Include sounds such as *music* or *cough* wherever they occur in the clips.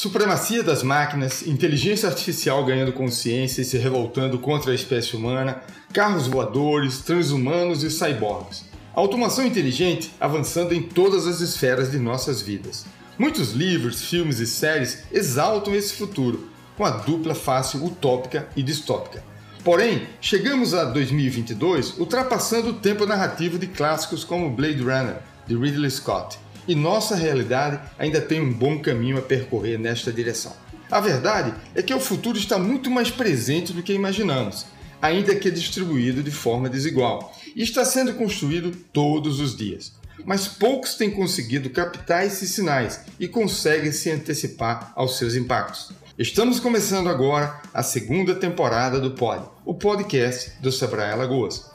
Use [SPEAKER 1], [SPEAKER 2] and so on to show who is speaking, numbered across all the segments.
[SPEAKER 1] Supremacia das máquinas, inteligência artificial ganhando consciência e se revoltando contra a espécie humana, carros voadores, transhumanos e cyborgs. Automação inteligente avançando em todas as esferas de nossas vidas. Muitos livros, filmes e séries exaltam esse futuro, com a dupla face utópica e distópica. Porém, chegamos a 2022 ultrapassando o tempo narrativo de clássicos como Blade Runner, de Ridley Scott, e nossa realidade ainda tem um bom caminho a percorrer nesta direção. A verdade é que o futuro está muito mais presente do que imaginamos, ainda que distribuído de forma desigual, e está sendo construído todos os dias. Mas poucos têm conseguido captar esses sinais e conseguem se antecipar aos seus impactos. Estamos começando agora a segunda temporada do Pod, o podcast do Sebrae Alagoas.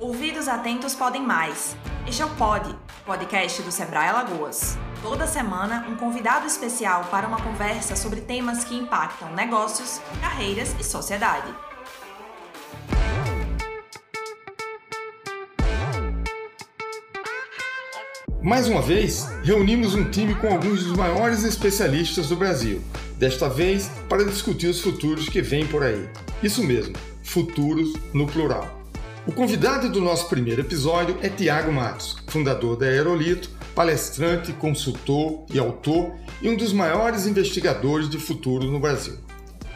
[SPEAKER 2] Ouvidos atentos podem mais. Este é o Pod, podcast do Sebrae Alagoas. Toda semana, um convidado especial para uma conversa sobre temas que impactam negócios, carreiras e sociedade.
[SPEAKER 1] Mais uma vez, reunimos um time com alguns dos maiores especialistas do Brasil, desta vez para discutir os futuros que vêm por aí. Isso mesmo, futuros no plural. O convidado do nosso primeiro episódio é Tiago Matos, fundador da Aerolito, palestrante, consultor e autor e um dos maiores investigadores de futuro no Brasil.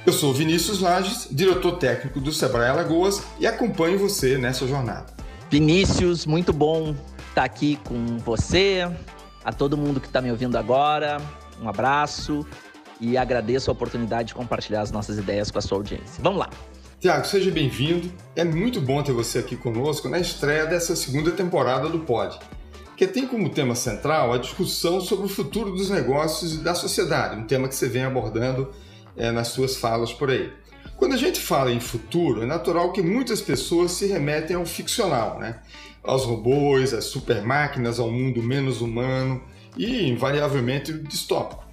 [SPEAKER 1] Eu sou Vinícius Lages, diretor técnico do Sebrae Alagoas e acompanho você nessa jornada.
[SPEAKER 3] Vinícius, muito bom estar tá aqui com você, a todo mundo que está me ouvindo agora. Um abraço e agradeço a oportunidade de compartilhar as nossas ideias com a sua audiência. Vamos lá!
[SPEAKER 1] Tiago, seja bem-vindo. É muito bom ter você aqui conosco na estreia dessa segunda temporada do Pod, que tem como tema central a discussão sobre o futuro dos negócios e da sociedade, um tema que você vem abordando é, nas suas falas por aí. Quando a gente fala em futuro, é natural que muitas pessoas se remetem ao ficcional, né? aos robôs, às supermáquinas, ao mundo menos humano e, invariavelmente, distópico.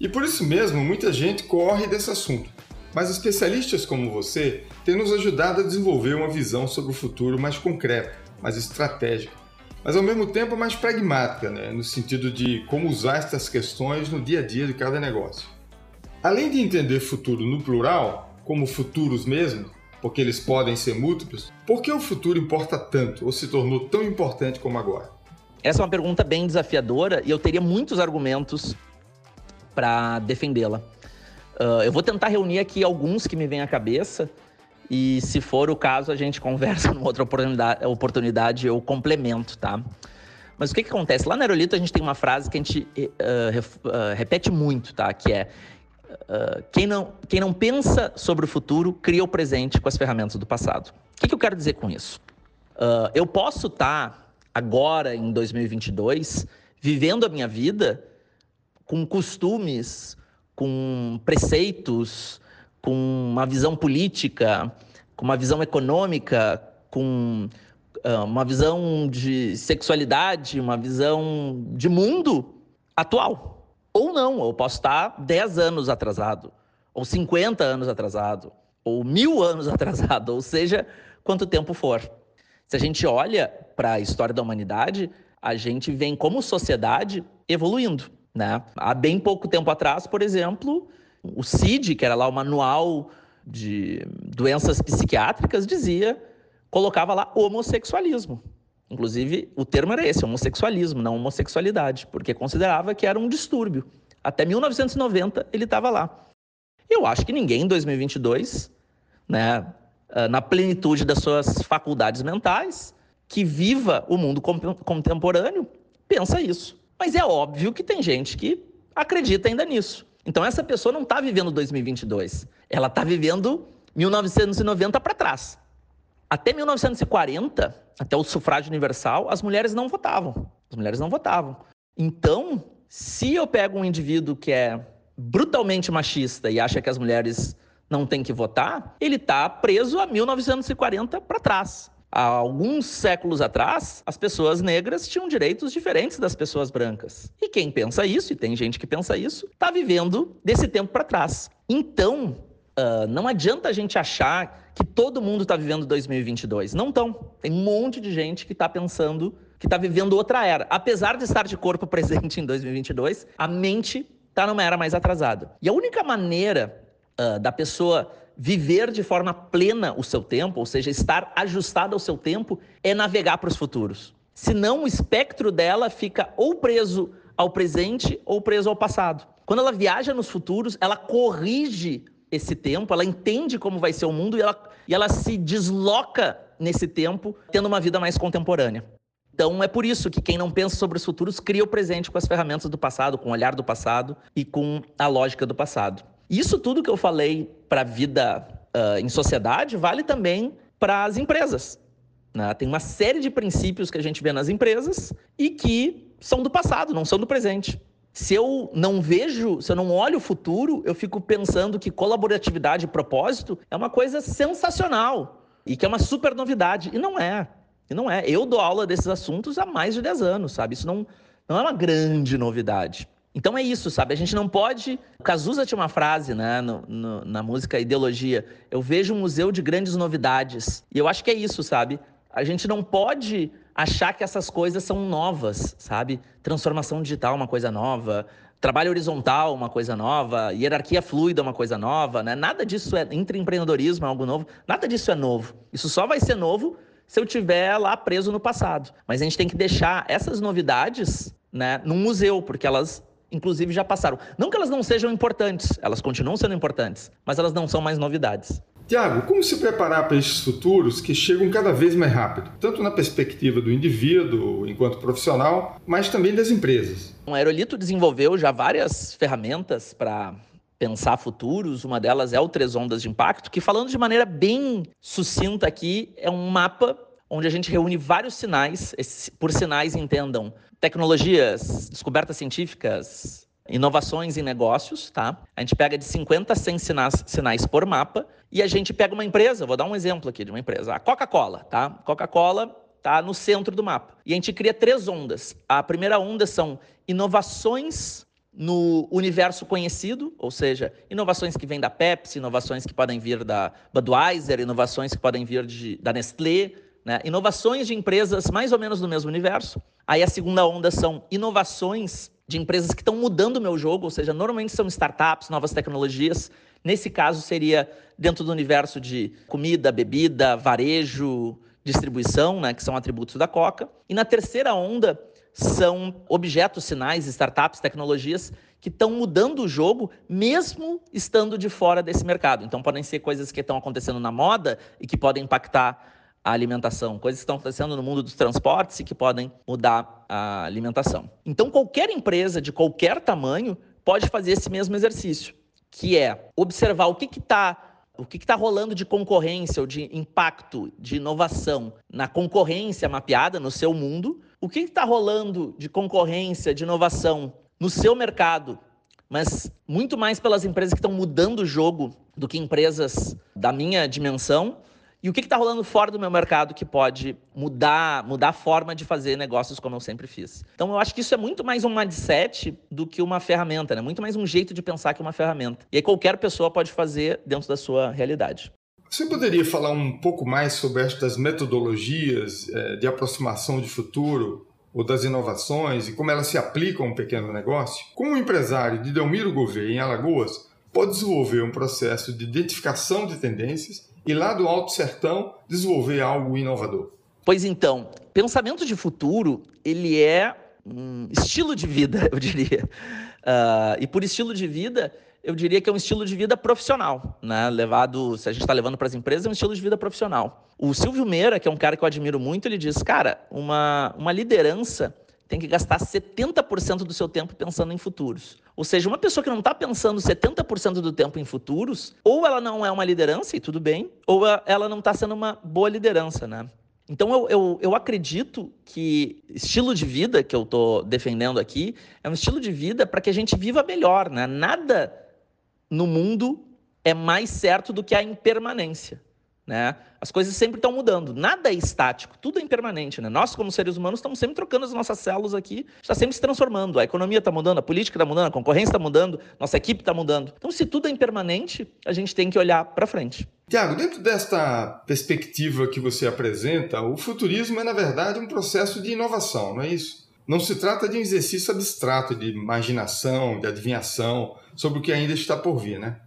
[SPEAKER 1] E por isso mesmo, muita gente corre desse assunto. Mas especialistas como você têm nos ajudado a desenvolver uma visão sobre o futuro mais concreta, mais estratégica, mas ao mesmo tempo mais pragmática, né? no sentido de como usar estas questões no dia a dia de cada negócio. Além de entender futuro no plural, como futuros mesmo, porque eles podem ser múltiplos, por que o futuro importa tanto ou se tornou tão importante como agora?
[SPEAKER 3] Essa é uma pergunta bem desafiadora e eu teria muitos argumentos para defendê-la. Uh, eu vou tentar reunir aqui alguns que me vêm à cabeça e, se for o caso, a gente conversa *laughs* numa outra oportunidade, oportunidade eu complemento, tá? Mas o que, que acontece? Lá na Aerolito a gente tem uma frase que a gente uh, uh, repete muito, tá? Que é Uh, quem, não, quem não pensa sobre o futuro cria o presente com as ferramentas do passado. O que, que eu quero dizer com isso? Uh, eu posso estar tá agora, em 2022, vivendo a minha vida com costumes, com preceitos, com uma visão política, com uma visão econômica, com uh, uma visão de sexualidade, uma visão de mundo atual. Ou não, eu posso estar 10 anos atrasado, ou 50 anos atrasado, ou mil anos *laughs* atrasado, ou seja, quanto tempo for. Se a gente olha para a história da humanidade, a gente vem como sociedade evoluindo. Né? Há bem pouco tempo atrás, por exemplo, o CID, que era lá o manual de doenças psiquiátricas, dizia, colocava lá homossexualismo. Inclusive, o termo era esse, homossexualismo, não homossexualidade, porque considerava que era um distúrbio. Até 1990 ele estava lá. Eu acho que ninguém em 2022, né, ah, na plenitude das suas faculdades mentais, que viva o mundo contemporâneo, pensa isso. Mas é óbvio que tem gente que acredita ainda nisso. Então essa pessoa não está vivendo 2022, ela está vivendo 1990 para trás. Até 1940, até o sufrágio universal, as mulheres não votavam. As mulheres não votavam. Então, se eu pego um indivíduo que é brutalmente machista e acha que as mulheres não têm que votar, ele está preso a 1940 para trás. Há alguns séculos atrás, as pessoas negras tinham direitos diferentes das pessoas brancas. E quem pensa isso, e tem gente que pensa isso, está vivendo desse tempo para trás. Então, uh, não adianta a gente achar que todo mundo está vivendo 2022. Não estão. Tem um monte de gente que está pensando que está vivendo outra era. Apesar de estar de corpo *laughs* presente em 2022, a mente está numa era mais atrasada. E a única maneira uh, da pessoa viver de forma plena o seu tempo, ou seja, estar ajustada ao seu tempo, é navegar para os futuros. Senão o espectro dela fica ou preso ao presente ou preso ao passado. Quando ela viaja nos futuros, ela corrige esse tempo, ela entende como vai ser o mundo e ela, e ela se desloca nesse tempo, tendo uma vida mais contemporânea. Então é por isso que quem não pensa sobre os futuros cria o presente com as ferramentas do passado, com o olhar do passado e com a lógica do passado. Isso tudo que eu falei para a vida uh, em sociedade vale também para as empresas. Né? Tem uma série de princípios que a gente vê nas empresas e que são do passado, não são do presente. Se eu não vejo, se eu não olho o futuro, eu fico pensando que colaboratividade e propósito é uma coisa sensacional e que é uma super novidade. E não é. E não é. Eu dou aula desses assuntos há mais de 10 anos, sabe? Isso não, não é uma grande novidade. Então é isso, sabe? A gente não pode. O Cazuza tinha uma frase né, no, no, na música Ideologia: Eu vejo um museu de grandes novidades. E eu acho que é isso, sabe? A gente não pode achar que essas coisas são novas, sabe? Transformação digital uma coisa nova, trabalho horizontal uma coisa nova, hierarquia fluida uma coisa nova, né? Nada disso é intraempreendedorismo é algo novo, nada disso é novo. Isso só vai ser novo se eu tiver lá preso no passado. Mas a gente tem que deixar essas novidades, né, num museu, porque elas inclusive já passaram. Não que elas não sejam importantes, elas continuam sendo importantes, mas elas não são mais novidades.
[SPEAKER 1] Tiago, como se preparar para esses futuros que chegam cada vez mais rápido, tanto na perspectiva do indivíduo enquanto profissional, mas também das empresas?
[SPEAKER 3] O Aerolito desenvolveu já várias ferramentas para pensar futuros. Uma delas é o Três Ondas de Impacto, que falando de maneira bem sucinta aqui, é um mapa onde a gente reúne vários sinais, por sinais entendam tecnologias, descobertas científicas, inovações em negócios, tá? A gente pega de 50 a 100 sinais, sinais por mapa e a gente pega uma empresa, vou dar um exemplo aqui de uma empresa, a Coca-Cola, tá? Coca-Cola tá no centro do mapa. E a gente cria três ondas. A primeira onda são inovações no universo conhecido, ou seja, inovações que vêm da Pepsi, inovações que podem vir da Budweiser, inovações que podem vir de, da Nestlé, né? inovações de empresas mais ou menos no mesmo universo. Aí a segunda onda são inovações de empresas que estão mudando o meu jogo, ou seja, normalmente são startups, novas tecnologias. Nesse caso, seria dentro do universo de comida, bebida, varejo, distribuição, né, que são atributos da Coca. E na terceira onda, são objetos, sinais, startups, tecnologias que estão mudando o jogo, mesmo estando de fora desse mercado. Então, podem ser coisas que estão acontecendo na moda e que podem impactar a alimentação, coisas que estão acontecendo no mundo dos transportes e que podem mudar a alimentação. Então, qualquer empresa de qualquer tamanho pode fazer esse mesmo exercício, que é observar o que está o que está rolando de concorrência ou de impacto, de inovação na concorrência mapeada no seu mundo, o que está rolando de concorrência, de inovação no seu mercado, mas muito mais pelas empresas que estão mudando o jogo do que empresas da minha dimensão e o que está rolando fora do meu mercado que pode mudar, mudar a forma de fazer negócios como eu sempre fiz? Então eu acho que isso é muito mais um mindset do que uma ferramenta, né? Muito mais um jeito de pensar que uma ferramenta. E aí qualquer pessoa pode fazer dentro da sua realidade.
[SPEAKER 1] Você poderia falar um pouco mais sobre estas metodologias é, de aproximação de futuro ou das inovações e como elas se aplicam a um pequeno negócio? Como um empresário de Delmiro Gouveia, em Alagoas, pode desenvolver um processo de identificação de tendências e lá do Alto Sertão desenvolver algo inovador?
[SPEAKER 3] Pois então, pensamento de futuro, ele é um estilo de vida, *laughs* eu diria. Uh, e por estilo de vida, eu diria que é um estilo de vida profissional, né? Levado, se a gente está levando para as empresas, é um estilo de vida profissional. O Silvio Meira, que é um cara que eu admiro muito, ele diz, cara, uma, uma liderança tem que gastar 70% do seu tempo pensando em futuros. Ou seja, uma pessoa que não está pensando 70% do tempo em futuros, ou ela não é uma liderança, e tudo bem, ou ela não está sendo uma boa liderança, né? Então eu, eu, eu acredito que estilo de vida que eu estou defendendo aqui é um estilo de vida para que a gente viva melhor, né? Nada no mundo é mais certo do que a impermanência. Né? As coisas sempre estão mudando, nada é estático, tudo é impermanente. Né? Nós, como seres humanos, estamos sempre trocando as nossas células aqui, está sempre se transformando. A economia está mudando, a política está mudando, a concorrência está mudando, nossa equipe está mudando. Então, se tudo é impermanente, a gente tem que olhar para frente.
[SPEAKER 1] Tiago, dentro desta perspectiva que você apresenta, o futurismo é, na verdade, um processo de inovação, não é isso? Não se trata de um exercício abstrato de imaginação, de adivinhação sobre o que ainda está por vir, né?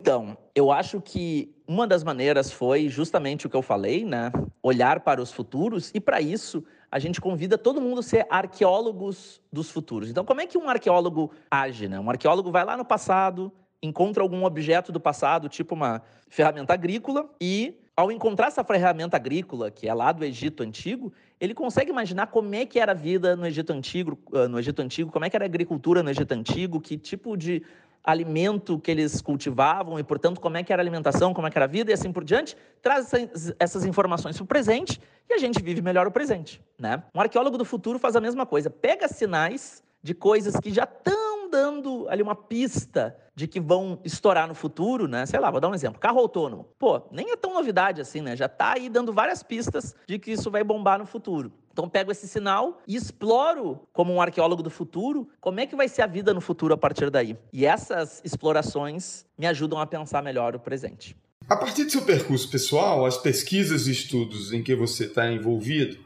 [SPEAKER 3] Então, eu acho que uma das maneiras foi justamente o que eu falei, né? Olhar para os futuros, e para isso a gente convida todo mundo a ser arqueólogos dos futuros. Então, como é que um arqueólogo age, né? Um arqueólogo vai lá no passado, encontra algum objeto do passado, tipo uma ferramenta agrícola, e ao encontrar essa ferramenta agrícola, que é lá do Egito Antigo, ele consegue imaginar como é que era a vida no Egito Antigo, ah, no Egito Antigo, como é que era a agricultura no Egito Antigo, que tipo de alimento que eles cultivavam e, portanto, como é que era a alimentação, como é que era a vida e assim por diante, traz essas informações para o presente e a gente vive melhor o presente, né? Um arqueólogo do futuro faz a mesma coisa, pega sinais de coisas que já estão dando ali uma pista de que vão estourar no futuro, né? Sei lá, vou dar um exemplo. Carro autônomo. Pô, nem é tão novidade assim, né? Já está aí dando várias pistas de que isso vai bombar no futuro. Então pego esse sinal e exploro, como um arqueólogo do futuro, como é que vai ser a vida no futuro a partir daí. E essas explorações me ajudam a pensar melhor o presente.
[SPEAKER 1] A partir do seu percurso pessoal, as pesquisas e estudos em que você está envolvido,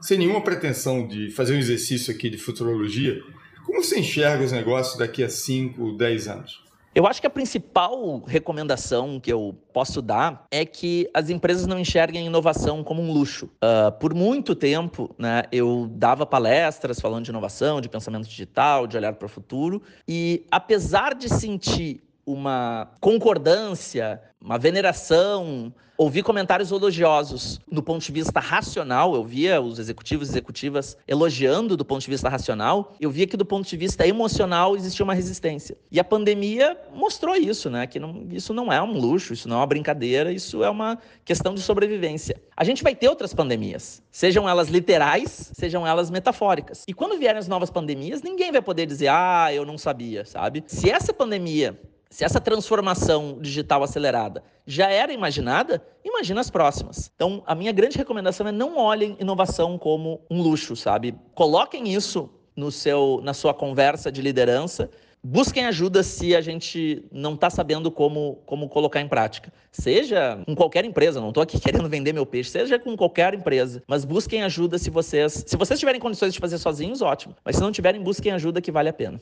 [SPEAKER 1] sem nenhuma pretensão de fazer um exercício aqui de futurologia, como você enxerga os negócios daqui a 5, 10 anos?
[SPEAKER 3] Eu acho que a principal recomendação que eu posso dar é que as empresas não enxerguem inovação como um luxo. Uh, por muito tempo, né, eu dava palestras falando de inovação, de pensamento digital, de olhar para o futuro, e apesar de sentir uma concordância, uma veneração, ouvi comentários elogiosos do ponto de vista racional, eu via os executivos e executivas elogiando do ponto de vista racional, eu via que do ponto de vista emocional existia uma resistência. E a pandemia mostrou isso, né? Que não, isso não é um luxo, isso não é uma brincadeira, isso é uma questão de sobrevivência. A gente vai ter outras pandemias, sejam elas literais, sejam elas metafóricas. E quando vierem as novas pandemias, ninguém vai poder dizer, ah, eu não sabia, sabe? Se essa pandemia se essa transformação digital acelerada já era imaginada, imagina as próximas. Então, a minha grande recomendação é não olhem inovação como um luxo, sabe? Coloquem isso no seu, na sua conversa de liderança. Busquem ajuda se a gente não está sabendo como, como colocar em prática. Seja com qualquer empresa, não estou aqui *laughs* querendo vender meu peixe, seja com qualquer empresa. Mas busquem ajuda se vocês. Se vocês tiverem condições de fazer sozinhos, ótimo. Mas se não tiverem, busquem ajuda que vale a pena.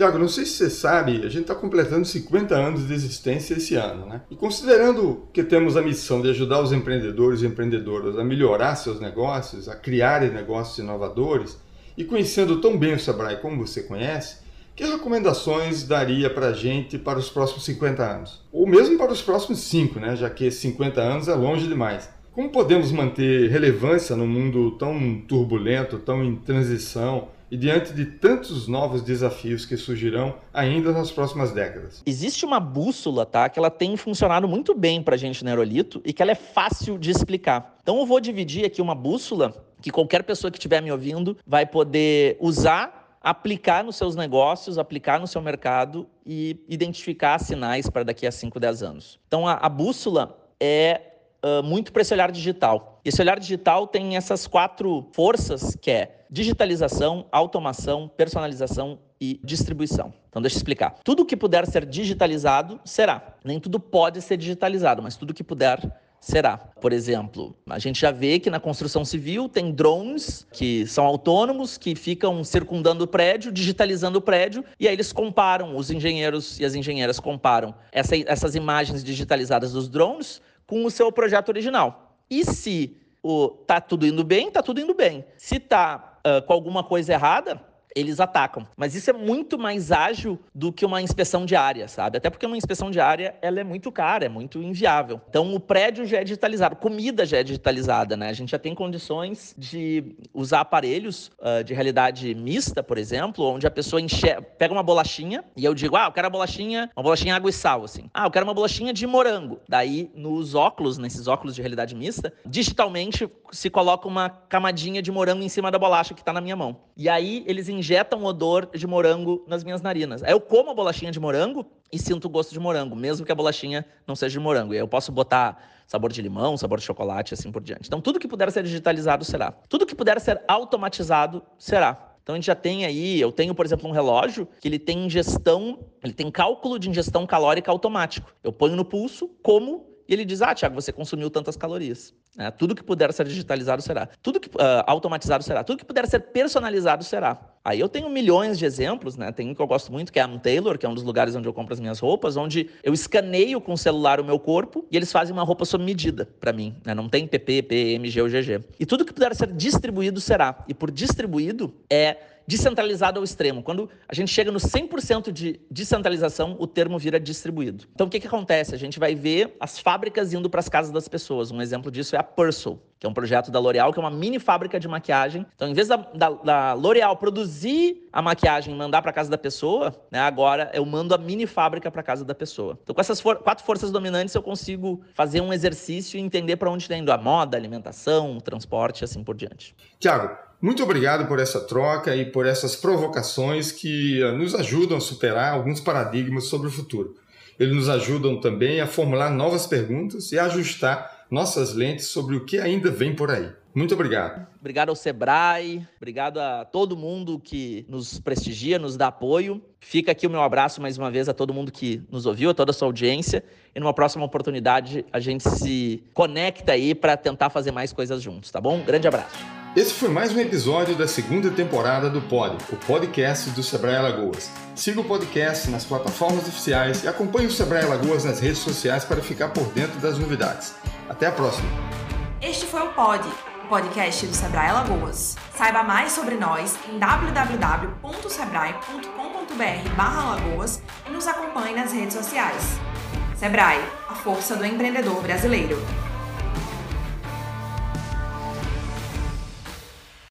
[SPEAKER 1] Tiago, não sei se você sabe, a gente está completando 50 anos de existência esse ano, né? E considerando que temos a missão de ajudar os empreendedores e empreendedoras a melhorar seus negócios, a criarem negócios inovadores, e conhecendo tão bem o Sebrae como você conhece, que recomendações daria para a gente para os próximos 50 anos? Ou mesmo para os próximos 5, né? Já que 50 anos é longe demais. Como podemos manter relevância num mundo tão turbulento, tão em transição, e diante de tantos novos desafios que surgirão ainda nas próximas décadas.
[SPEAKER 3] Existe uma bússola, tá, que ela tem funcionado muito bem para a gente no Aerolito e que ela é fácil de explicar. Então eu vou dividir aqui uma bússola que qualquer pessoa que estiver me ouvindo vai poder usar, aplicar nos seus negócios, aplicar no seu mercado e identificar sinais para daqui a 5, 10 anos. Então a, a bússola é uh, muito para esse olhar digital. Esse olhar digital tem essas quatro forças que é digitalização, automação, personalização e distribuição. Então deixa eu explicar. Tudo que puder ser digitalizado será. Nem tudo pode ser digitalizado, mas tudo que puder será. Por exemplo, a gente já vê que na construção civil tem drones que são autônomos, que ficam circundando o prédio, digitalizando o prédio, e aí eles comparam, os engenheiros e as engenheiras comparam essa, essas imagens digitalizadas dos drones com o seu projeto original. E se o tá tudo indo bem, tá tudo indo bem. Se tá uh, com alguma coisa errada, eles atacam. Mas isso é muito mais ágil do que uma inspeção diária, sabe? Até porque uma inspeção diária ela é muito cara, é muito inviável. Então o prédio já é digitalizado, comida já é digitalizada, né? A gente já tem condições de usar aparelhos uh, de realidade mista, por exemplo, onde a pessoa enxerga, pega uma bolachinha e eu digo, ah, eu quero uma bolachinha, uma bolachinha água e sal, assim. Ah, eu quero uma bolachinha de morango. Daí nos óculos, nesses óculos de realidade mista, digitalmente se coloca uma camadinha de morango em cima da bolacha que está na minha mão. E aí eles injetam odor de morango nas minhas narinas. Aí eu como a bolachinha de morango e sinto o gosto de morango, mesmo que a bolachinha não seja de morango. E aí eu posso botar sabor de limão, sabor de chocolate, assim por diante. Então tudo que puder ser digitalizado será. Tudo que puder ser automatizado será. Então a gente já tem aí, eu tenho, por exemplo, um relógio que ele tem ingestão, ele tem cálculo de ingestão calórica automático. Eu ponho no pulso, como e ele diz: Ah, Tiago, você consumiu tantas calorias. Né? Tudo que puder ser digitalizado será. Tudo que uh, automatizado será. Tudo que puder ser personalizado será. Aí eu tenho milhões de exemplos, né? Tem um que eu gosto muito, que é a Taylor, que é um dos lugares onde eu compro as minhas roupas, onde eu escaneio com o celular o meu corpo e eles fazem uma roupa sob medida para mim. Né? Não tem PP, PMG ou GG. E tudo que puder ser distribuído será. E por distribuído é descentralizado ao extremo. Quando a gente chega no 100% de descentralização, o termo vira distribuído. Então, o que, que acontece? A gente vai ver as fábricas indo para as casas das pessoas. Um exemplo disso é a Purcell, que é um projeto da L'Oréal, que é uma mini fábrica de maquiagem. Então, em vez da, da, da L'Oréal produzir a maquiagem e mandar para casa da pessoa, né, agora eu mando a mini fábrica para casa da pessoa. Então, com essas for quatro forças dominantes, eu consigo fazer um exercício e entender para onde está indo a moda, a alimentação, o transporte e assim por diante.
[SPEAKER 1] Tiago, muito obrigado por essa troca e por essas provocações que eh, nos ajudam a superar alguns paradigmas sobre o futuro. Eles nos ajudam também a formular novas perguntas e ajustar nossas lentes sobre o que ainda vem por aí. Muito obrigado.
[SPEAKER 3] Obrigado ao Sebrae, obrigado a todo mundo que nos prestigia, nos dá apoio. Fica aqui o meu abraço mais uma vez a todo mundo que nos ouviu, a toda a sua audiência. E numa próxima oportunidade a gente se conecta aí para tentar fazer mais coisas juntos, tá bom? grande abraço.
[SPEAKER 1] Esse foi mais um episódio da segunda temporada do Pod, o podcast do Sebrae Alagoas. Siga o podcast nas plataformas oficiais e acompanhe o Sebrae Alagoas nas redes sociais para ficar por dentro das novidades. Até a próxima!
[SPEAKER 2] Este foi o Pod, o podcast do Sebrae Alagoas. Saiba mais sobre nós em www.sebrae.com.br/alagoas e nos acompanhe nas redes sociais. Sebrae, a força do empreendedor brasileiro.